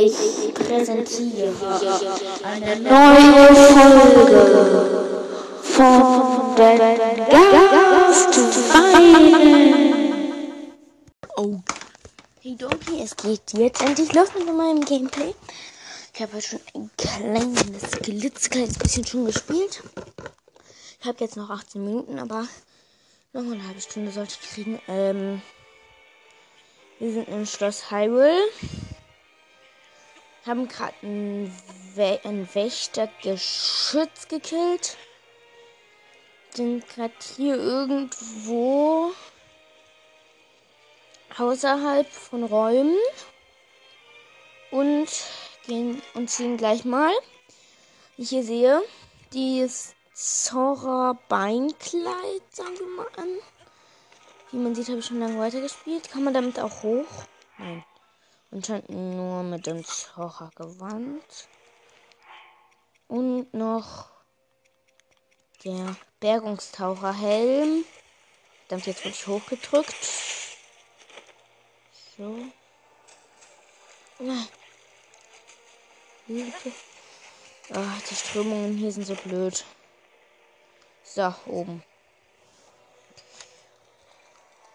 Ich präsentiere eine neue Folge von den Gastweinen. Oh. Hey Doki, es geht jetzt endlich los mit meinem Gameplay. Ich habe heute schon ein kleines, klitzekleines bisschen schon gespielt. Ich habe jetzt noch 18 Minuten, aber noch eine halbe Stunde sollte ich kriegen. Ähm, wir sind im Schloss Hyrule haben gerade ein, We ein Wächtergeschütz gekillt. Sind gerade hier irgendwo außerhalb von Räumen. Und gehen und ziehen gleich mal. Ich hier sehe, dieses Zora Beinkleid, sagen wir mal an. Wie man sieht, habe ich schon lange weitergespielt. Kann man damit auch hoch? Nein. Anscheinend nur mit dem Zocher-Gewand. Und noch der Bergungstaucherhelm. Dann jetzt wirklich hochgedrückt. So. Hilfe. Ah, die Strömungen hier sind so blöd. So, oben.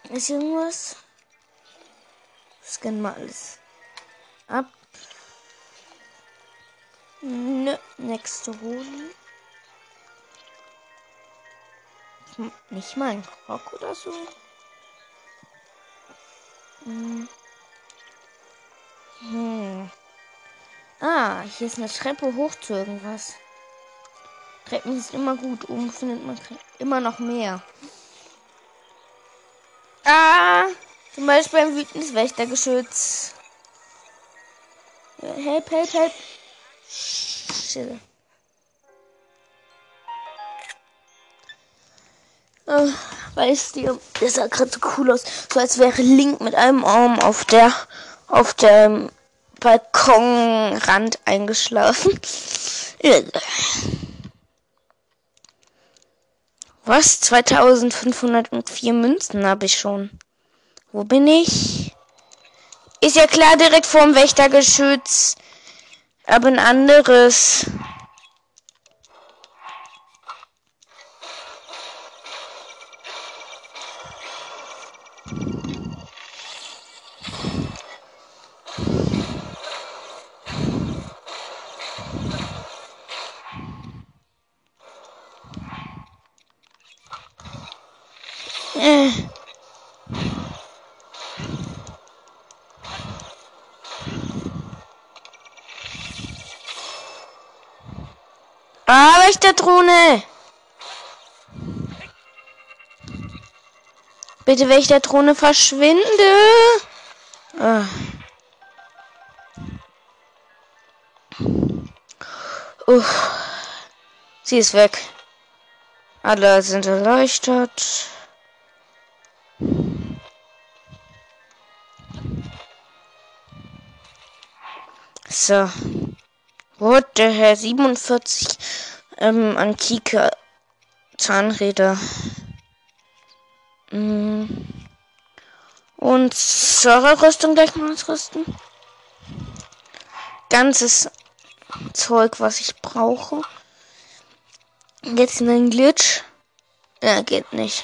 Ist irgendwas? Scannen mal alles ab. Nö, nächste holen. Nicht mal ein Rock oder so. Hm. Hm. Ah, hier ist eine Treppe hoch zu irgendwas. Treppen ist immer gut. Oben findet man immer noch mehr. Ah, zum Beispiel ein wütendes Wächtergeschütz. Help, help, help. Shit. Oh, weißt du, das sah gerade so cool aus. So als wäre Link mit einem Arm auf der auf dem Balkonrand eingeschlafen. Was? 2504 Münzen habe ich schon. Wo bin ich? Ist ja klar, direkt vorm Wächtergeschütz. Aber ein anderes. Ah, Wächterdrohne! Bitte Wächterdrohne verschwinde! Ah. Uff. Sie ist weg. Alle sind erleuchtet. So. What the hell? 47 ähm, antike Zahnräder. Mm. Und Serverrüstung gleich mal ausrüsten. Ganzes Zeug, was ich brauche. Jetzt in ein Glitch. Ja, geht nicht.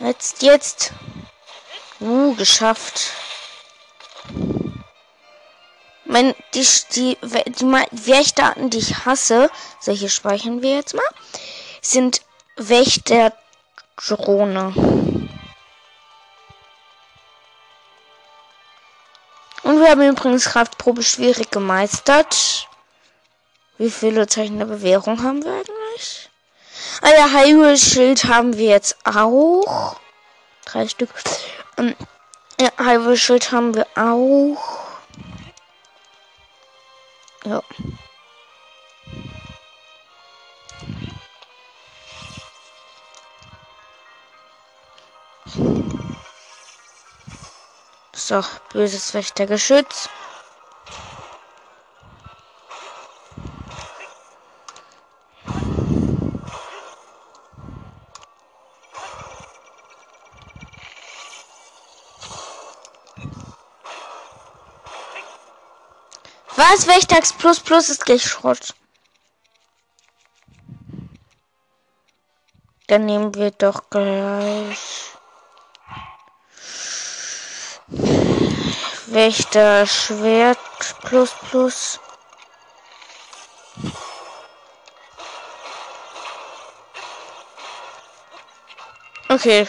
Jetzt, jetzt. Uh, geschafft. Mein, die, die, die, die Wächterarten, die ich hasse, solche speichern wir jetzt mal, sind Wächterdrohne. Und wir haben übrigens Kraftprobe schwierig gemeistert. Wie viele Zeichen der Bewährung haben wir eigentlich? Ah ja, Hyrule-Schild haben wir jetzt auch. Drei Stück. Ähm, ja, Hyrule-Schild haben wir auch. Ja. So, böses Wächtergeschütz. Was? Wächtags Plus Plus ist gleich Schrott. Dann nehmen wir doch gleich. Wächter Schwert plus plus. Okay.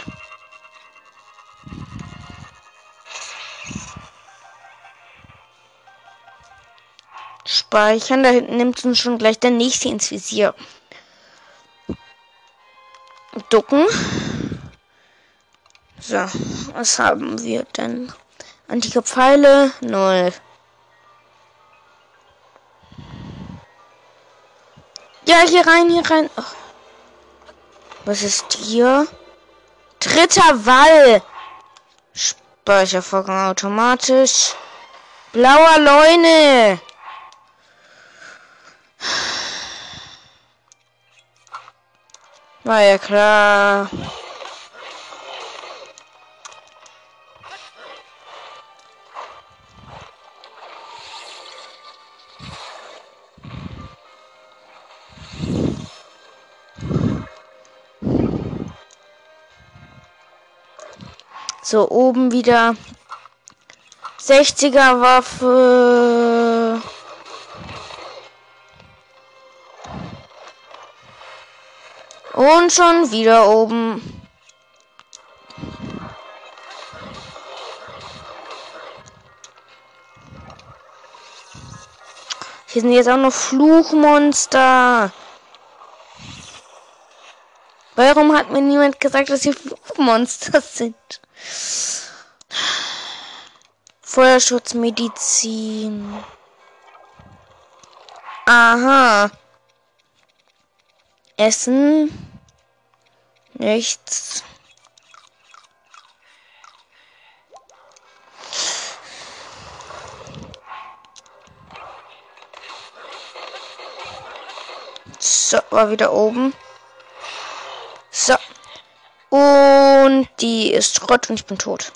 Speichern, da hinten nimmt uns schon gleich der nächste ins Visier. Ducken. So, was haben wir denn? Antike Pfeile, null. Ja, hier rein, hier rein. Oh. Was ist hier? Dritter Wall. Speichervorgang automatisch. Blauer Leune. War ja klar. So, oben wieder 60er Waffe. Und schon wieder oben. Hier sind jetzt auch noch Fluchmonster. Warum hat mir niemand gesagt, dass hier Fluchmonster sind? Feuerschutzmedizin. Aha. Essen. Nichts. So, war wieder oben. So. Und die ist Schrott und ich bin tot.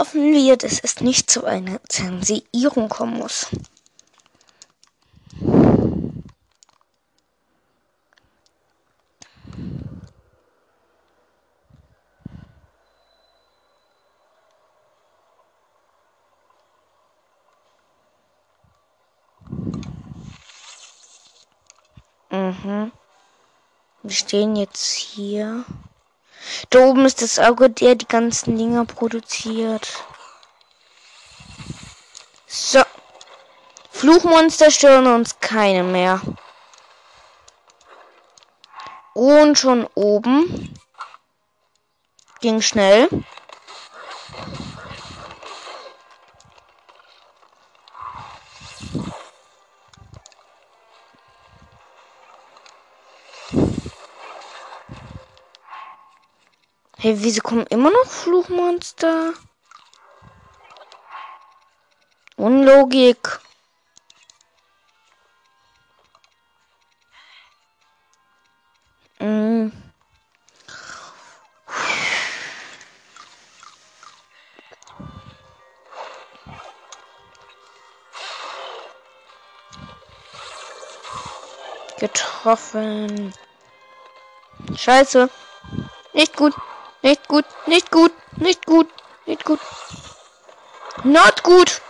Hoffen wir, dass es nicht zu einer Zensierung kommen muss. Mhm. Wir stehen jetzt hier. Da oben ist das Auge, der die ganzen Dinger produziert. So. Fluchmonster stören uns keine mehr. Und schon oben. Ging schnell. Hey, wieso kommen immer noch Fluchmonster? Unlogik. Mm. Getroffen. Scheiße. Nicht gut. Nicht gut, nicht gut, nicht gut, nicht gut. Not gut.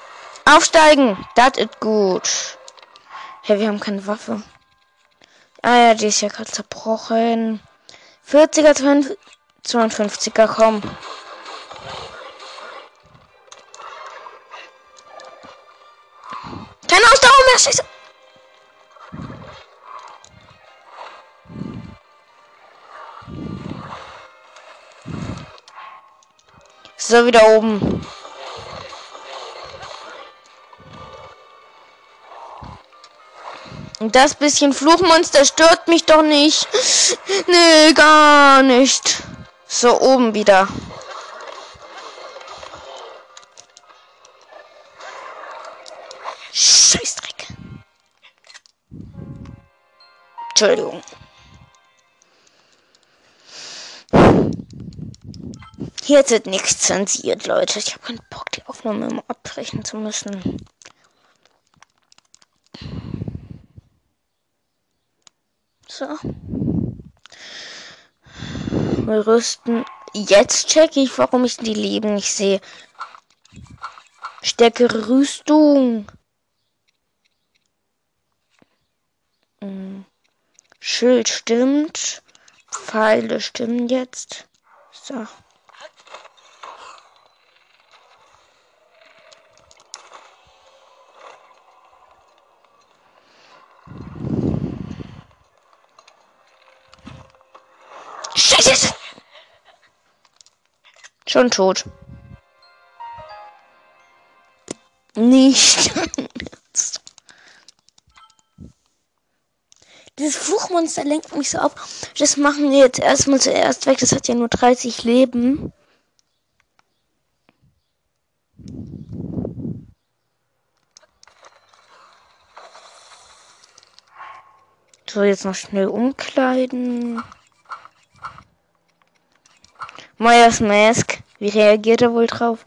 Aufsteigen. Das ist gut. Hey, wir haben keine Waffe. Ah ja, die ist ja gerade zerbrochen. 40er, 52er, komm. Keine Ausdauer mehr, scheiße. So, wieder oben. Und das bisschen Fluchmonster stört mich doch nicht. Nee, gar nicht. So, oben wieder. Scheißdreck. Jetzt wird nichts zensiert, Leute. Ich habe keinen Bock, die Aufnahme immer abbrechen zu müssen. So. Wir rüsten. Jetzt check ich, warum ich die Leben nicht sehe. Stärkere Rüstung. Hm. Schild stimmt. Pfeile stimmen jetzt. So. Scheiße! Schon tot. Nicht. Dieses Fluchmonster lenkt mich so ab. Das machen wir jetzt erstmal zuerst weg. Das hat ja nur 30 Leben. So, jetzt noch schnell umkleiden. Myers Mask. Wie reagiert er wohl drauf?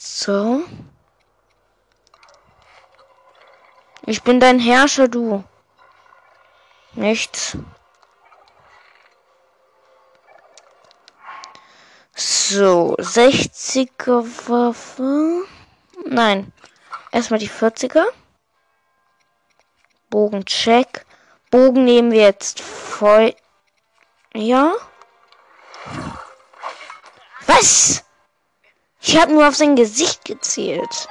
So. Ich bin dein Herrscher, du. Nichts. So, 60er Waffe. Nein. Erstmal die 40er. Bogen check. Bogen nehmen wir jetzt voll. Ja? Was? Ich habe nur auf sein Gesicht gezählt.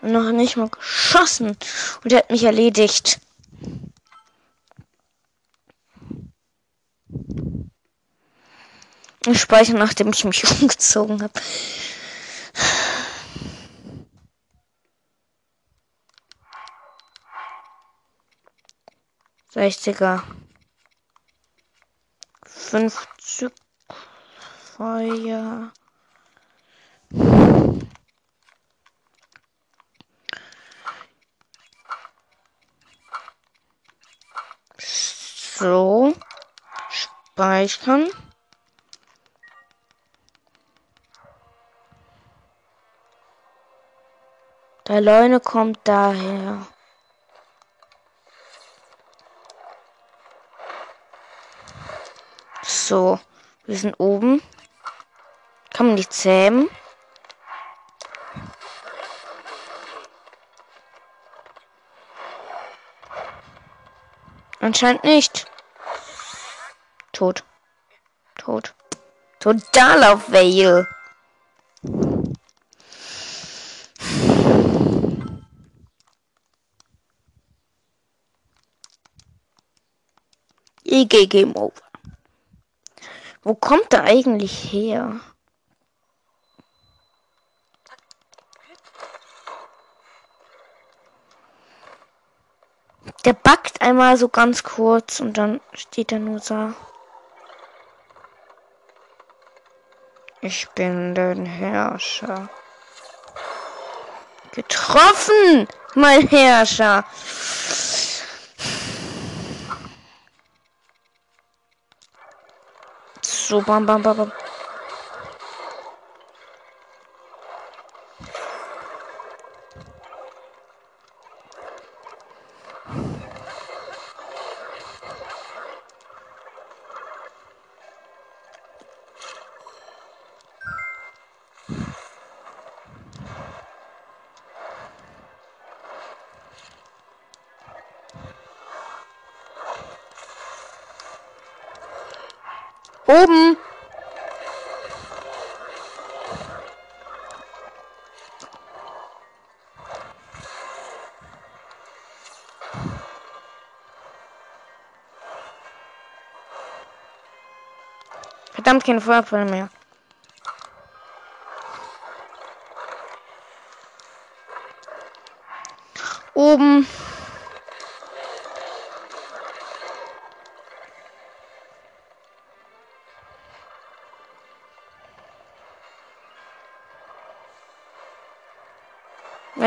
Und noch nicht mal geschossen. Und er hat mich erledigt. Ich speichere, nachdem ich mich umgezogen habe. 60er. 50 Feuer. So. Speichern. Der Leune kommt daher. So, wir sind oben. Kann man die zähmen? Anscheinend nicht. Tot. Tot. Total auf Vale. EG Game Over. Wo kommt er eigentlich her? Der backt einmal so ganz kurz und dann steht er nur so. Ich bin dein Herrscher. Getroffen, mein Herrscher. So, bam, bam, bam, bam. Oben. Verdammt, keine Feuerquelle mehr.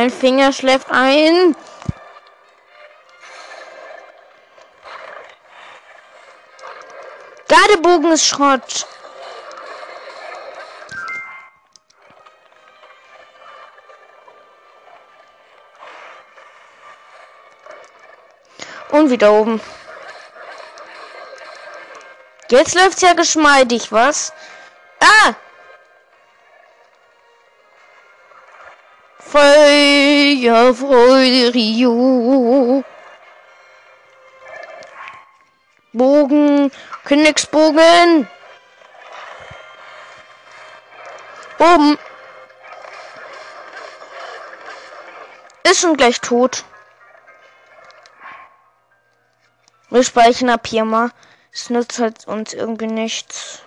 Mein Finger schläft ein. Gardebogen ist Schrott. Und wieder oben. Jetzt läuft's ja geschmeidig, was? Ah! Feuerfreude Rio. Bogen, Königsbogen. Oben. Ist schon gleich tot. Wir speichern ab hier mal. Es nützt halt uns irgendwie nichts.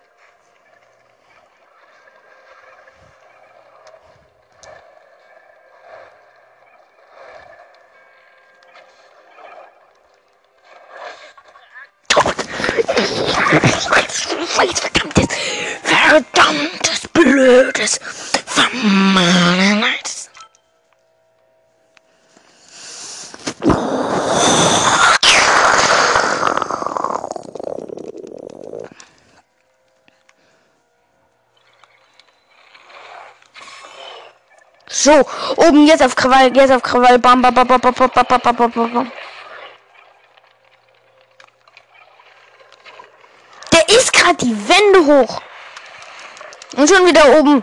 Jetzt auf Krawall, jetzt auf Krawall, bam, bam, bam, bam, bam, bam, bam, bam, bam, bam. Der ist gerade die Wände hoch. Und schon wieder oben.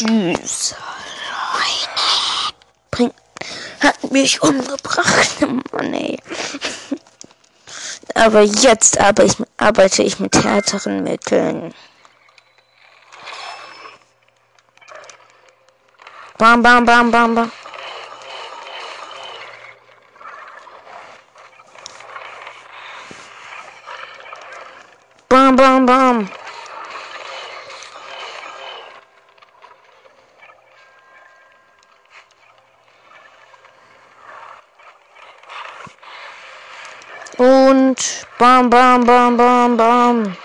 Leute. Bring, hat mich umgebracht. Mann, ey. Aber jetzt arbeite ich, arbeite ich mit härteren Mitteln. Bam, bam, bam, bam, bam. Bam, bam, bam. Und bam, bam, bam, bam, bam.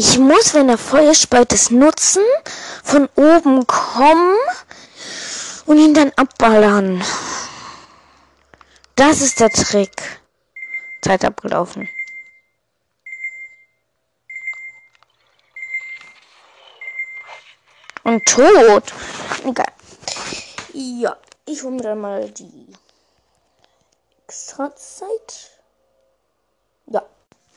Ich muss, wenn er Feuer speit, das nutzen, von oben kommen und ihn dann abballern. Das ist der Trick. Zeit abgelaufen. Und tot. Egal. Ja, ich hole mir dann mal die extra Zeit. Ja.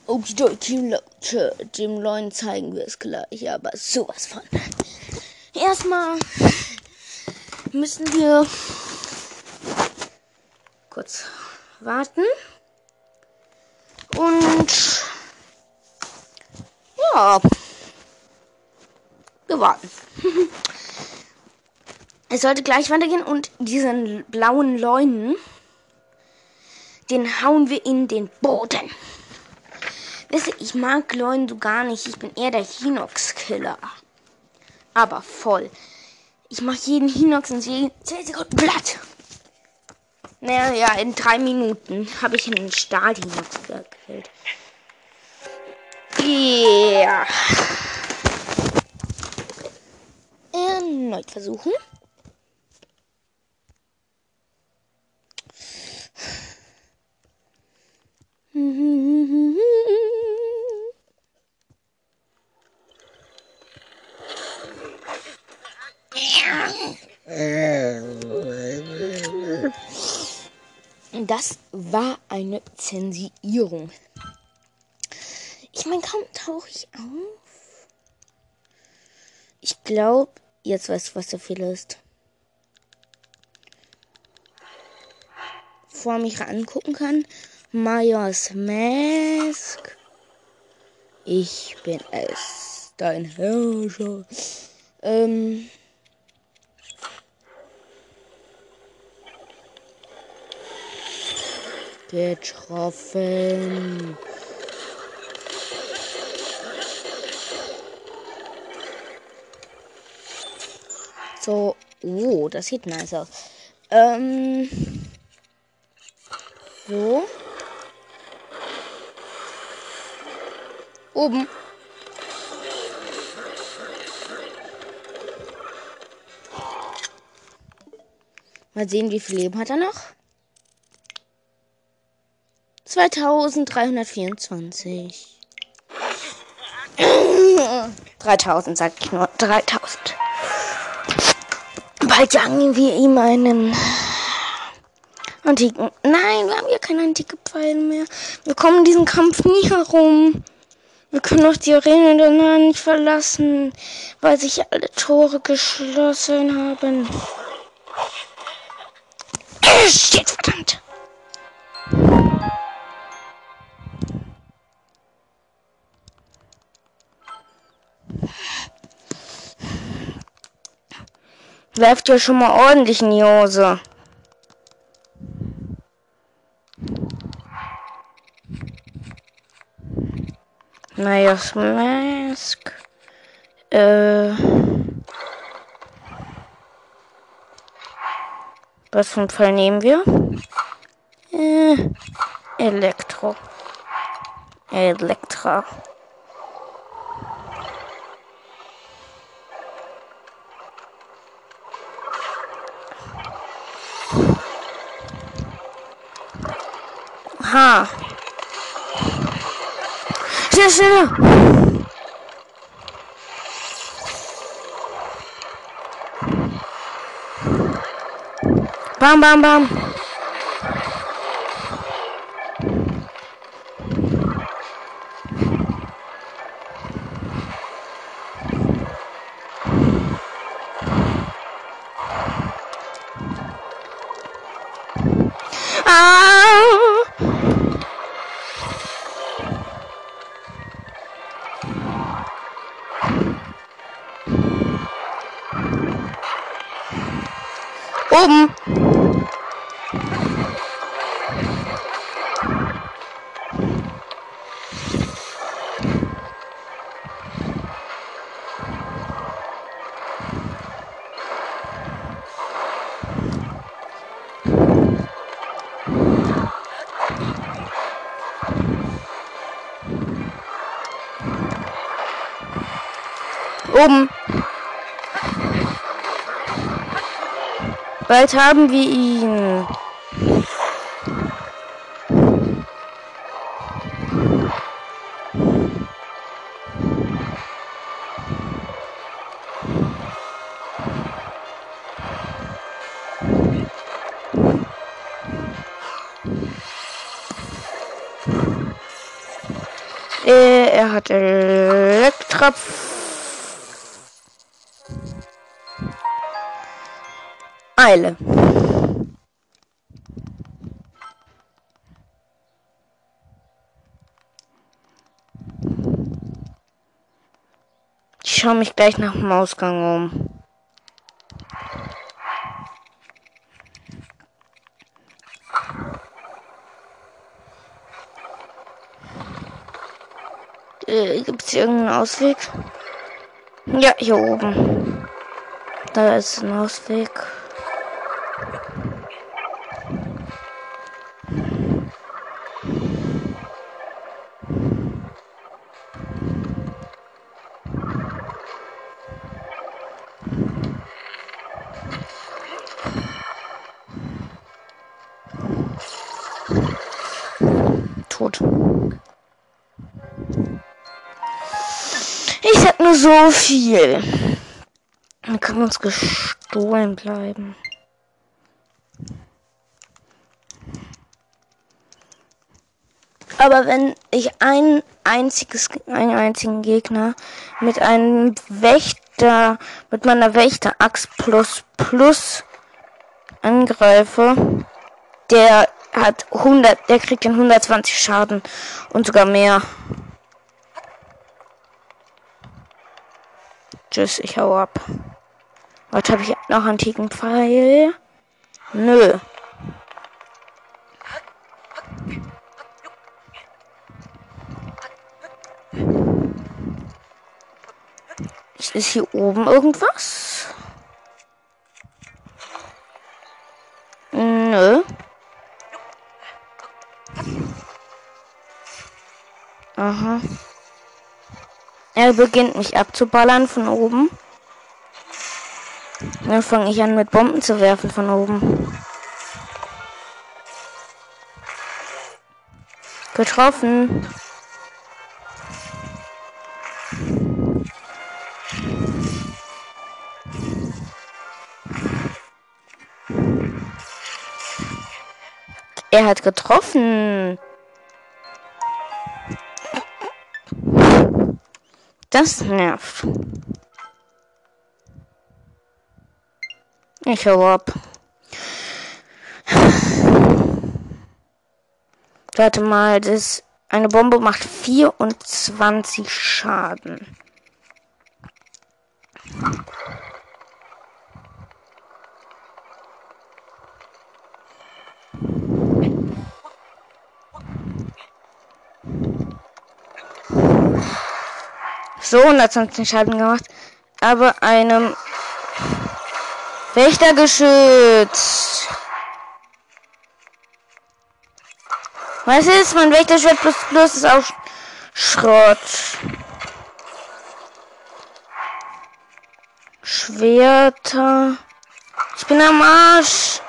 Okidoki, Leute. Dem Leuen zeigen wir es gleich, aber sowas von. Erstmal müssen wir kurz warten. Und ja, wir warten. es sollte gleich weitergehen und diesen blauen Leunen, den hauen wir in den Boden. Wisst ihr, ich mag Leunen so gar nicht. Ich bin eher der Hinox-Killer. Aber voll. Ich mache jeden Hinox in 10 Sekunden platt. Naja, in drei Minuten habe ich einen Stahl-Hinox gekillt. Ja. Yeah. Erneut versuchen. Das war eine Zensierung. Ich meine, kaum tauche ich auf. Ich glaube, jetzt weißt du, was der Fehler ist. Vor mich angucken kann. Majas Mask. Ich bin es, dein Herrscher. Ähm. Getroffen. So. Oh, das sieht nice aus. Ähm. So. Oben. Mal sehen, wie viel Leben hat er noch. 2324. 3000, sag ich nur. 3000. Bald jagen wir ihm einen antiken. Nein, wir haben ja keine antike Pfeile mehr. Wir kommen diesen Kampf nie herum. Wir können auch die Arena danach nicht verlassen, weil sich alle Tore geschlossen haben. Shit, verdammt. Werft ja schon mal ordentlich in die Hose. Naja, Mask. Äh. Was für ein Fall nehmen wir? Äh, Elektro. Elektra. Ha. Sehr schneller. Bam, bam, bam. Bald haben wir ihn. Äh, er hat Elektra. Eile. Ich schaue mich gleich nach dem Ausgang um. Äh, Gibt es irgendeinen Ausweg? Ja, hier oben. Da ist ein Ausweg. So viel. Dann kann uns gestohlen bleiben. Aber wenn ich ein einziges, einen einzigen Gegner mit einem Wächter, mit meiner Wächter-Axt plus plus angreife, der hat 100, der kriegt den 120 Schaden und sogar mehr. Tschüss, ich hau ab. Was habe ich noch antiken Pfeil? Nö. Ist hier oben irgendwas? Nö. Aha. Er beginnt mich abzuballern von oben. Dann fange ich an mit Bomben zu werfen von oben. Getroffen. Er hat getroffen. Das nervt. Ich hau ab. Warte mal, das eine Bombe macht 24 Schaden. So, 120 Schaden gemacht. Aber einem Wächtergeschütz. Was ist? Mein Wächterschwert plus plus ist auch Schrott. Schwerter. Ich bin am Arsch.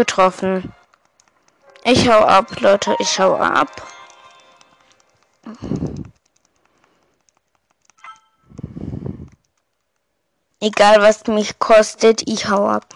Getroffen. Ich hau ab, Leute. Ich hau ab. Egal was mich kostet, ich hau ab.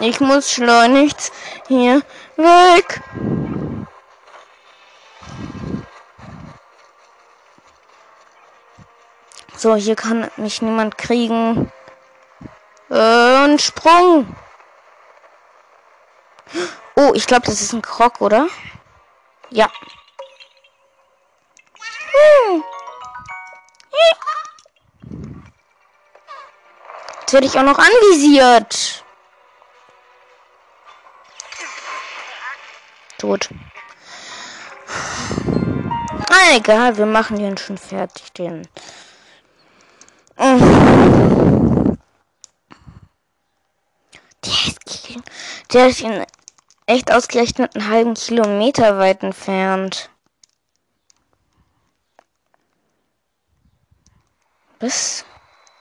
Ich muss schleunigst hier weg. So, hier kann mich niemand kriegen. Und Sprung. Oh, ich glaube, das ist ein Krog, oder? Ja. Hm. Jetzt werde ich auch noch anvisiert. Tot. Ah, egal, wir machen den schon fertig, den. Der ist, der ist in echt ausgerechnet einen halben Kilometer weit entfernt. Was?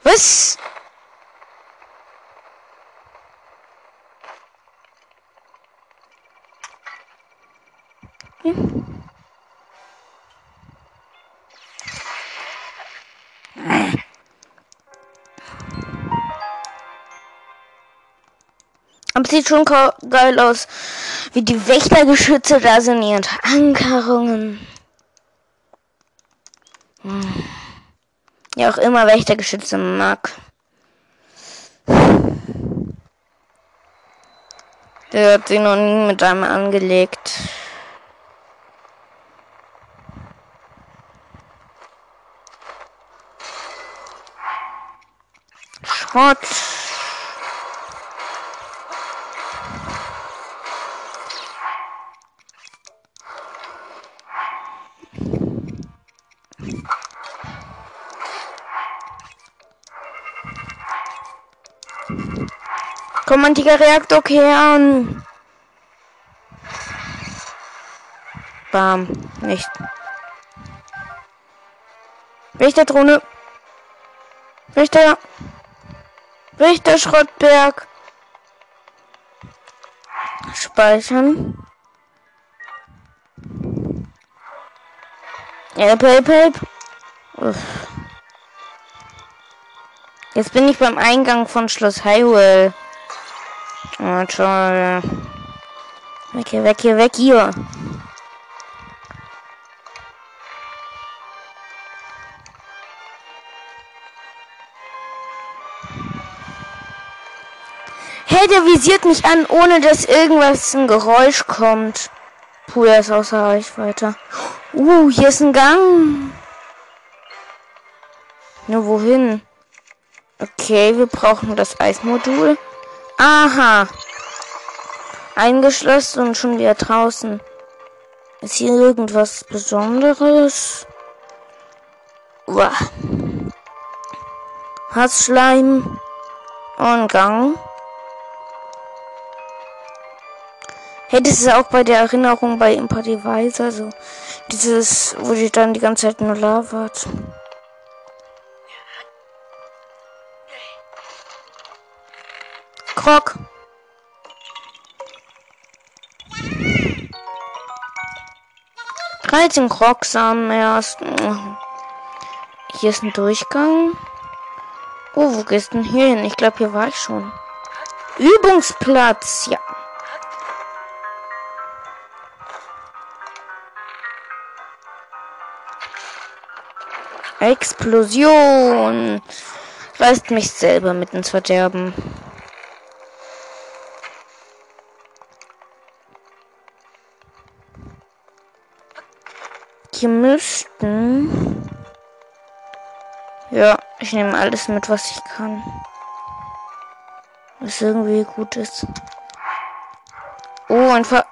Was? Aber sieht schon geil aus, wie die Wächtergeschütze da sind, ihre Ankerungen. Hm. Ja, auch immer Wächtergeschütze mag. Der hat sie noch nie mit einem angelegt. Schrott. Komm, antiker Reaktor kehren. Bam. Nicht. Richter Drohne. Richter. Richter Schrottberg. Speichern. Help, help, help. Jetzt bin ich beim Eingang von Schloss Highwell. Oh, toll. Weg hier, weg hier, weg hier. Der visiert mich an, ohne dass irgendwas ein Geräusch kommt. Puh, er ist außer Reichweite. Uh, hier ist ein Gang. Na, wohin? Okay, wir brauchen das Eismodul. Aha. Eingeschlossen und schon wieder draußen. Ist hier irgendwas Besonderes? Uah. Hassschleim und Gang. Hey, das ist auch bei der Erinnerung bei Impact Device, also dieses, wo die dann die ganze Zeit nur labert. Krog. Dreizehn Krogsamen erst. Hier ist ein Durchgang. Oh, wo gehst du denn hier hin? Ich glaube, hier war ich schon. Übungsplatz, ja. Explosion. Reißt mich selber mit ins Verderben. Hier müssten. Ja, ich nehme alles mit, was ich kann. Was irgendwie gut ist. Oh, ein Ver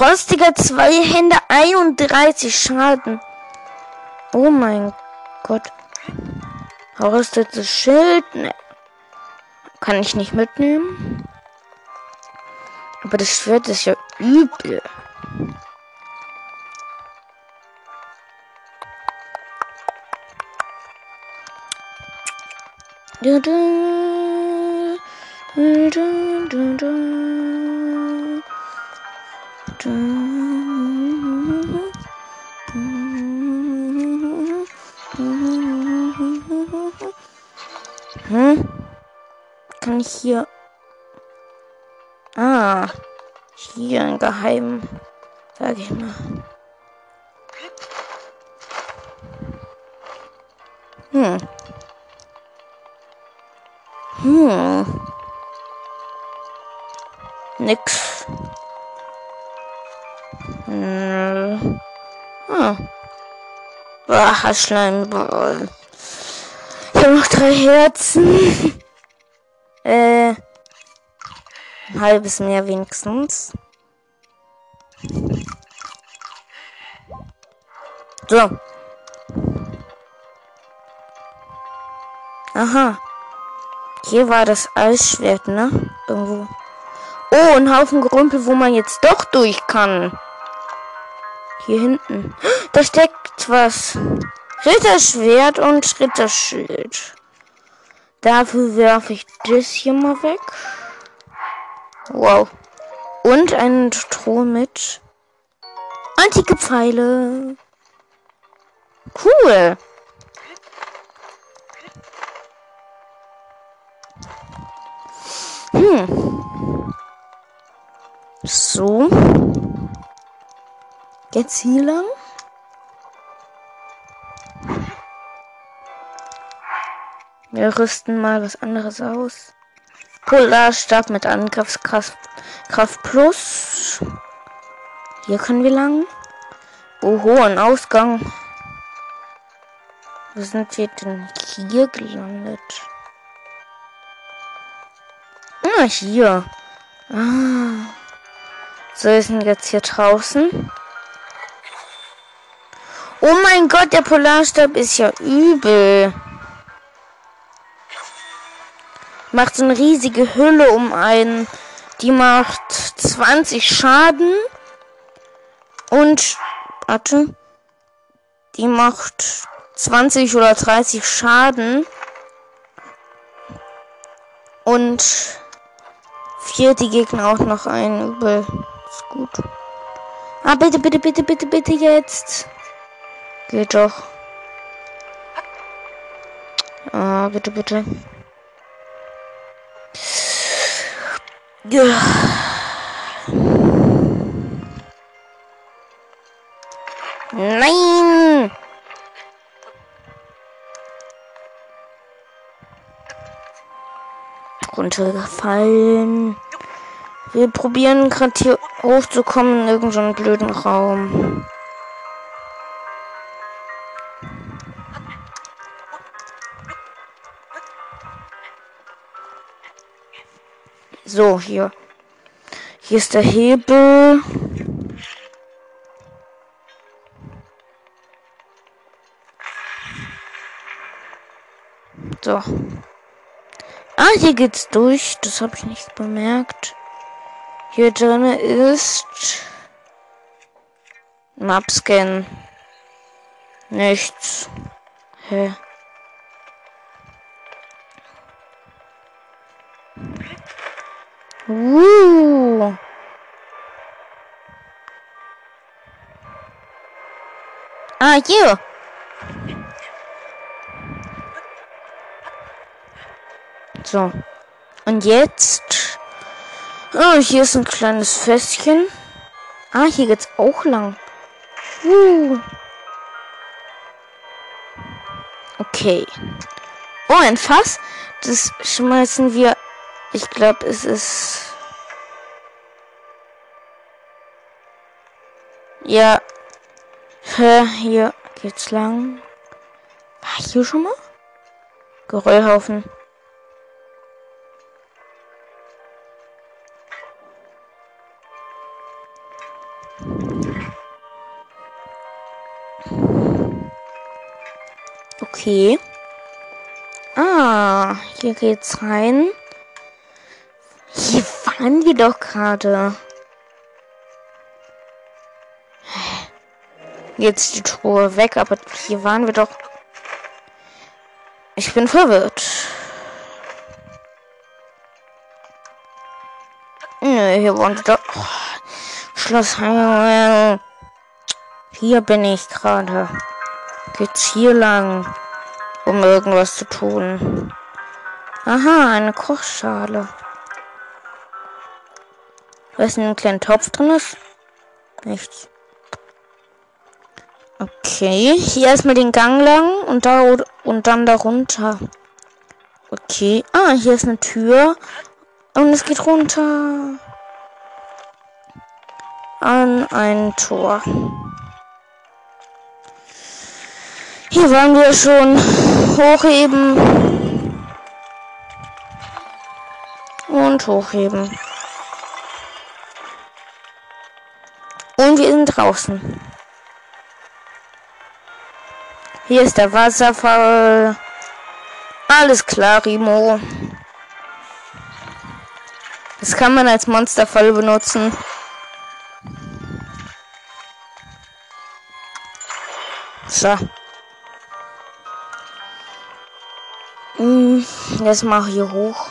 rostiger Zweihänder 31 Schaden. Oh mein Gott. Verrostetes Schild. Ne. Kann ich nicht mitnehmen. Aber das Schwert ist ja übel. Du, du, du, Kann hier. Ah. Hier ein Geheim. Sag ich mal. Hm. Hm. Nix. Hm. Hm. Boah, Schleim. Boah. Ich habe noch drei Herzen. äh. Ein halbes mehr wenigstens. So. Aha. Hier war das Eisschwert, ne? Irgendwo. Oh, ein Haufen Gerümpel, wo man jetzt doch durch kann. Hier hinten. Da steckt was. Ritterschwert und Ritterschild. Dafür werfe ich das hier mal weg. Wow. Und einen Stroh mit antike Pfeile. Cool. Hm. So. Jetzt hier lang. Wir rüsten mal was anderes aus. Polarstab mit Angriffskraft Kraft plus. Hier können wir lang. Oho, ein Ausgang. Wo sind wir denn hier gelandet? Ah, hier. Ah. So, wir sind jetzt hier draußen. Oh mein Gott, der Polarstab ist ja übel. Macht so eine riesige Hülle um einen. Die macht 20 Schaden. Und, warte, die macht 20 oder 30 Schaden. Und vier die Gegner auch noch ein. Übel. Ist gut. Ah, bitte, bitte, bitte, bitte, bitte jetzt. Geht doch. Ah, bitte, bitte. Ja. Nein! runtergefallen. Wir probieren gerade hier hochzukommen in irgendeinen blöden Raum. So, hier. Hier ist der Hebel. So. Ah, hier geht's durch. Das habe ich nicht bemerkt. Hier drin ist Mapscan. Nichts. Hä? Uh. Ah, hier. So. Und jetzt. Oh, hier ist ein kleines Fässchen. Ah, hier geht's auch lang. Uh. Okay. Oh, ein Fass. Das schmeißen wir. Ich glaube, es ist. Ja. Hier geht's lang. War ich hier schon mal? Geröllhaufen. Okay. Ah, hier geht's rein. Waren wir doch gerade. Jetzt die Truhe weg, aber hier waren wir doch. Ich bin verwirrt. Nö, hier waren wir doch. Oh, Schloss Heimel. Hier bin ich gerade. Geht's hier lang? um irgendwas zu tun. Aha, eine Kochschale. Was in einem kleinen Topf drin ist? Nichts. Okay, hier erstmal den Gang lang und da und dann darunter. Okay. Ah, hier ist eine Tür und es geht runter an ein Tor. Hier waren wir schon hochheben. Und hochheben. Und wir sind draußen. Hier ist der Wasserfall. Alles klar, Rimo. Das kann man als Monsterfall benutzen. So. Hm, jetzt mal hier hoch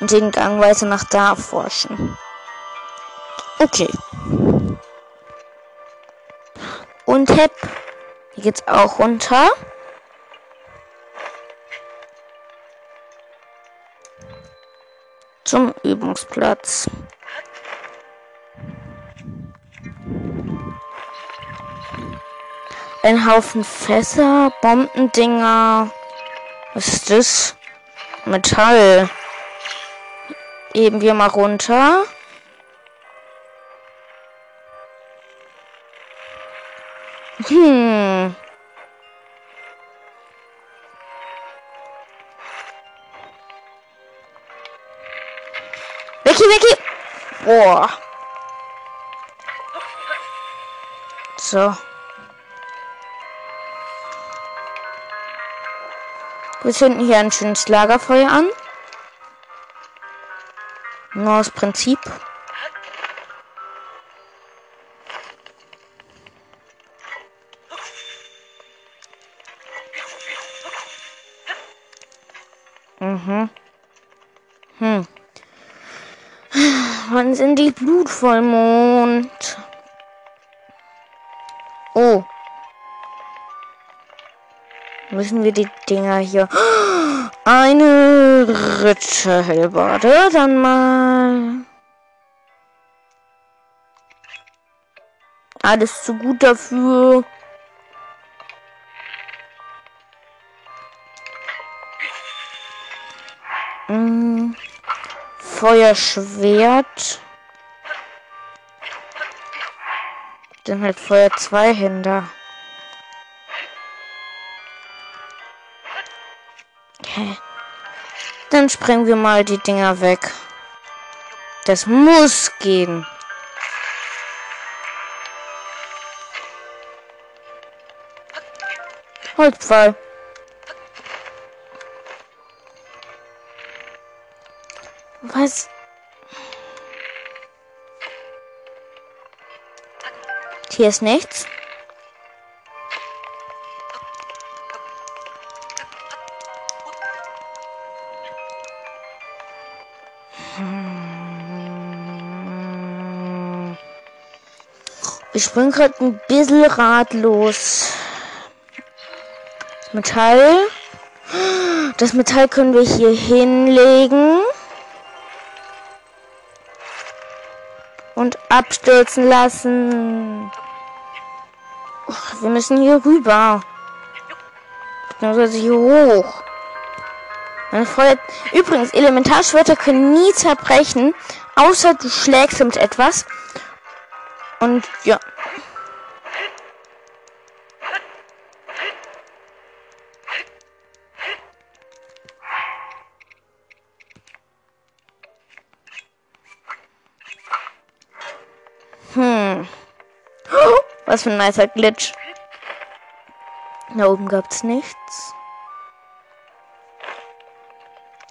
und den Gang weiter nach da forschen. Okay. Hepp. Hier geht's auch runter. Zum Übungsplatz. Ein Haufen Fässer, Bombendinger. Was ist das? Metall. Heben wir mal runter. Hm. Wecki, Wecki. Boah. So. Wir zünden hier ein schönes Lagerfeuer an. Nur aus Prinzip. Blutvollmond? Oh. Müssen wir die Dinger hier. Eine Ritterhelbade, dann mal. Alles zu gut dafür. Mm. Feuerschwert. Dann halt Feuer Zweihänder. Okay. Dann sprengen wir mal die Dinger weg. Das muss gehen. Holzpfeil. Was? Hier ist nichts. Ich bin gerade ein bisschen ratlos. Metall. Das Metall können wir hier hinlegen. Und abstürzen lassen. Wir müssen hier rüber. Beziehungsweise hier hoch. Meine Freunde. Übrigens, Elementarschwerter können nie zerbrechen, außer du schlägst mit etwas. Und ja. Was für ein nicer Glitch. Da oben gab's nichts.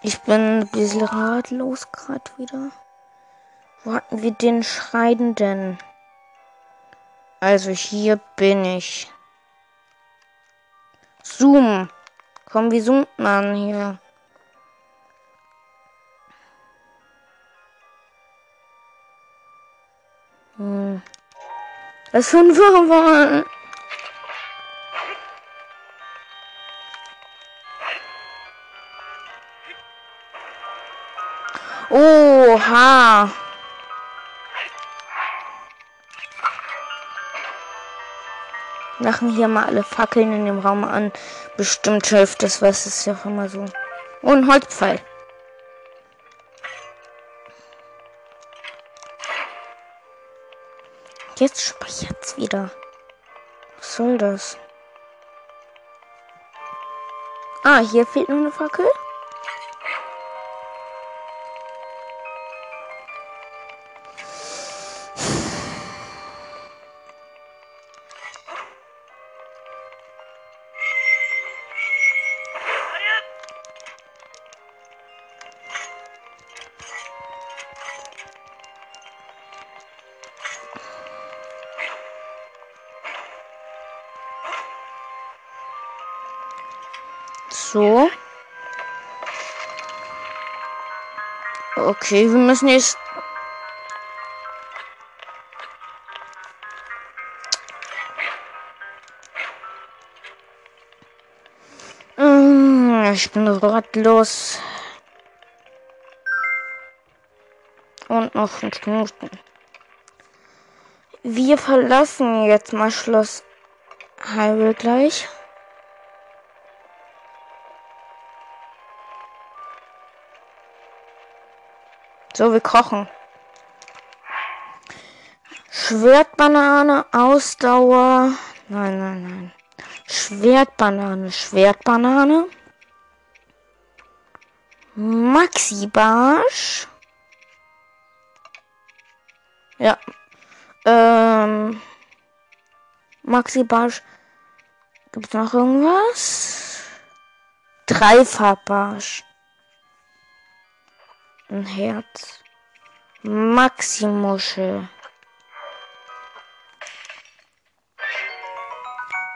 Ich bin ein bisschen ratlos gerade wieder. Wo hatten wir den Schreidenden? Also hier bin ich. Zoom. Komm, wie zoomt man hier? Hm. Was für ein Würfel? Oha. Machen hier mal alle Fackeln in dem Raum an. Bestimmt hilft das, was ist ja auch immer so. Oh, ein Holzpfeil. Jetzt speichert's wieder. Was soll das? Ah, hier fehlt noch eine Fackel. Okay, wir müssen jetzt. Mm, ich bin ratlos. Und noch fünf Minuten. Wir verlassen jetzt mal Schloss Hyrule gleich. So, wir kochen. Schwertbanane, Ausdauer. Nein, nein, nein. Schwertbanane, Schwertbanane. Maxi Barsch. Ja. Ähm. Maxi Barsch. Gibt's noch irgendwas? Dreifarbbarsch. Ein Herz. Maximuschel.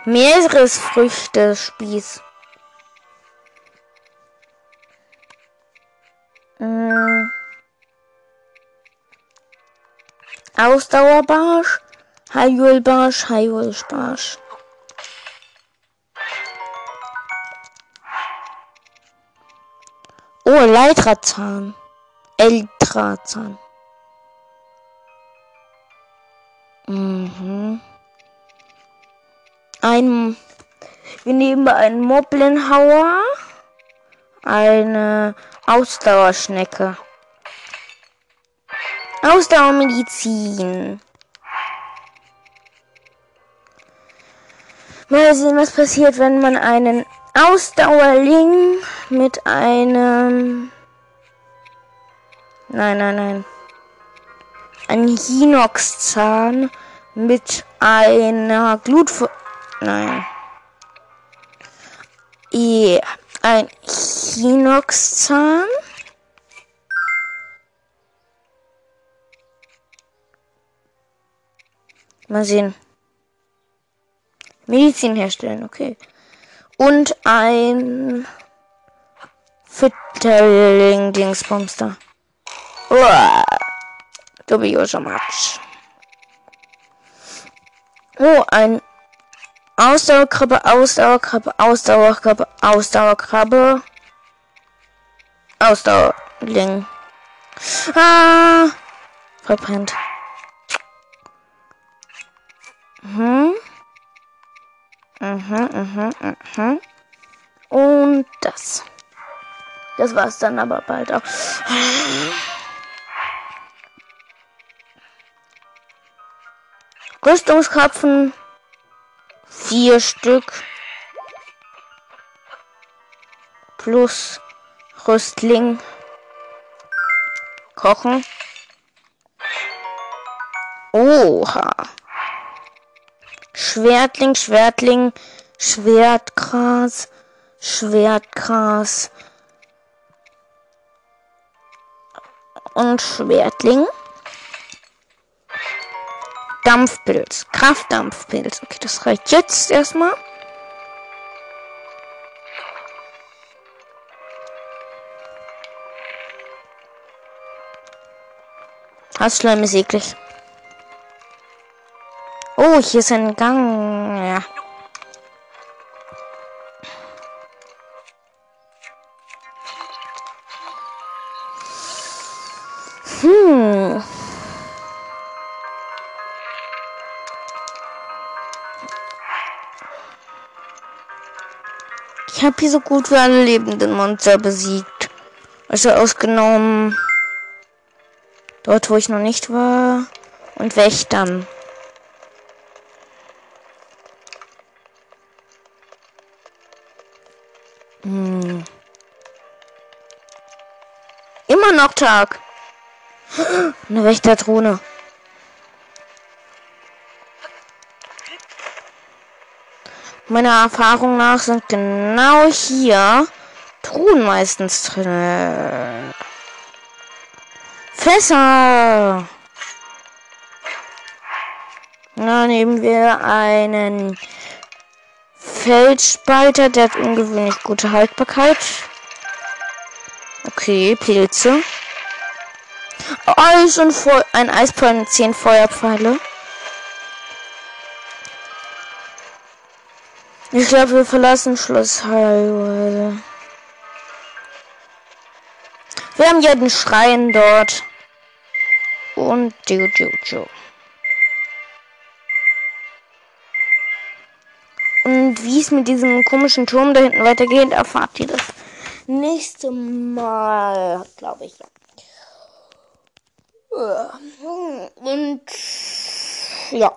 Meeresfrüchte Spieß. Mm. Ausdauerbarsch, Heilbarsch, Heilbarsch. Oh, Leitrazahn. Eltrazan. Mhm. Ein. Wir nehmen einen Moblinhauer. Eine Ausdauerschnecke. Ausdauermedizin. Mal sehen, was passiert, wenn man einen Ausdauerling mit einem... Nein, nein, nein. Ein Hinox-Zahn mit einer Glut... Nein. Ja, ein Hinox-Zahn. Mal sehen. Medizin herstellen, okay. Und ein Fitterling Dingsbumster. Dubioso Matsch. Oh, ein Ausdauerkrabbe, Ausdauerkrabbe, Ausdauerkrabbe, Ausdauerkrabbe. Ausdauerling. Ah! Verbrennt. Mhm. Mhm, mhm, mhm. Und das. Das war's dann aber bald auch. Rüstungskapfen. Vier Stück. Plus Rüstling. Kochen. Oha. Schwertling, Schwertling, Schwertgras, Schwertgras und Schwertling. Dampfpilz, Kraftdampfpilz. Okay, das reicht jetzt erstmal. Hassschleim ist eklig. Oh, hier ist ein Gang. Ich habe hier so gut wie alle lebenden Monster besiegt. Also ausgenommen dort, wo ich noch nicht war. Und Wächtern. Hm. Immer noch Tag. Eine Wächterdrohne. Meiner Erfahrung nach sind genau hier Truhen meistens drin. Fässer. Na, nehmen wir einen Feldspalter, der hat ungewöhnlich gute Haltbarkeit. Okay, Pilze. Eis und Feu ein Eispfeil und 10 Feuerpfeile. Ich glaube, wir verlassen Schloss Highway. Wir haben ja den Schrein dort. Und Jojo. Und wie es mit diesem komischen Turm da hinten weitergeht, erfahrt ihr das nächste Mal, glaube ich. Und ja.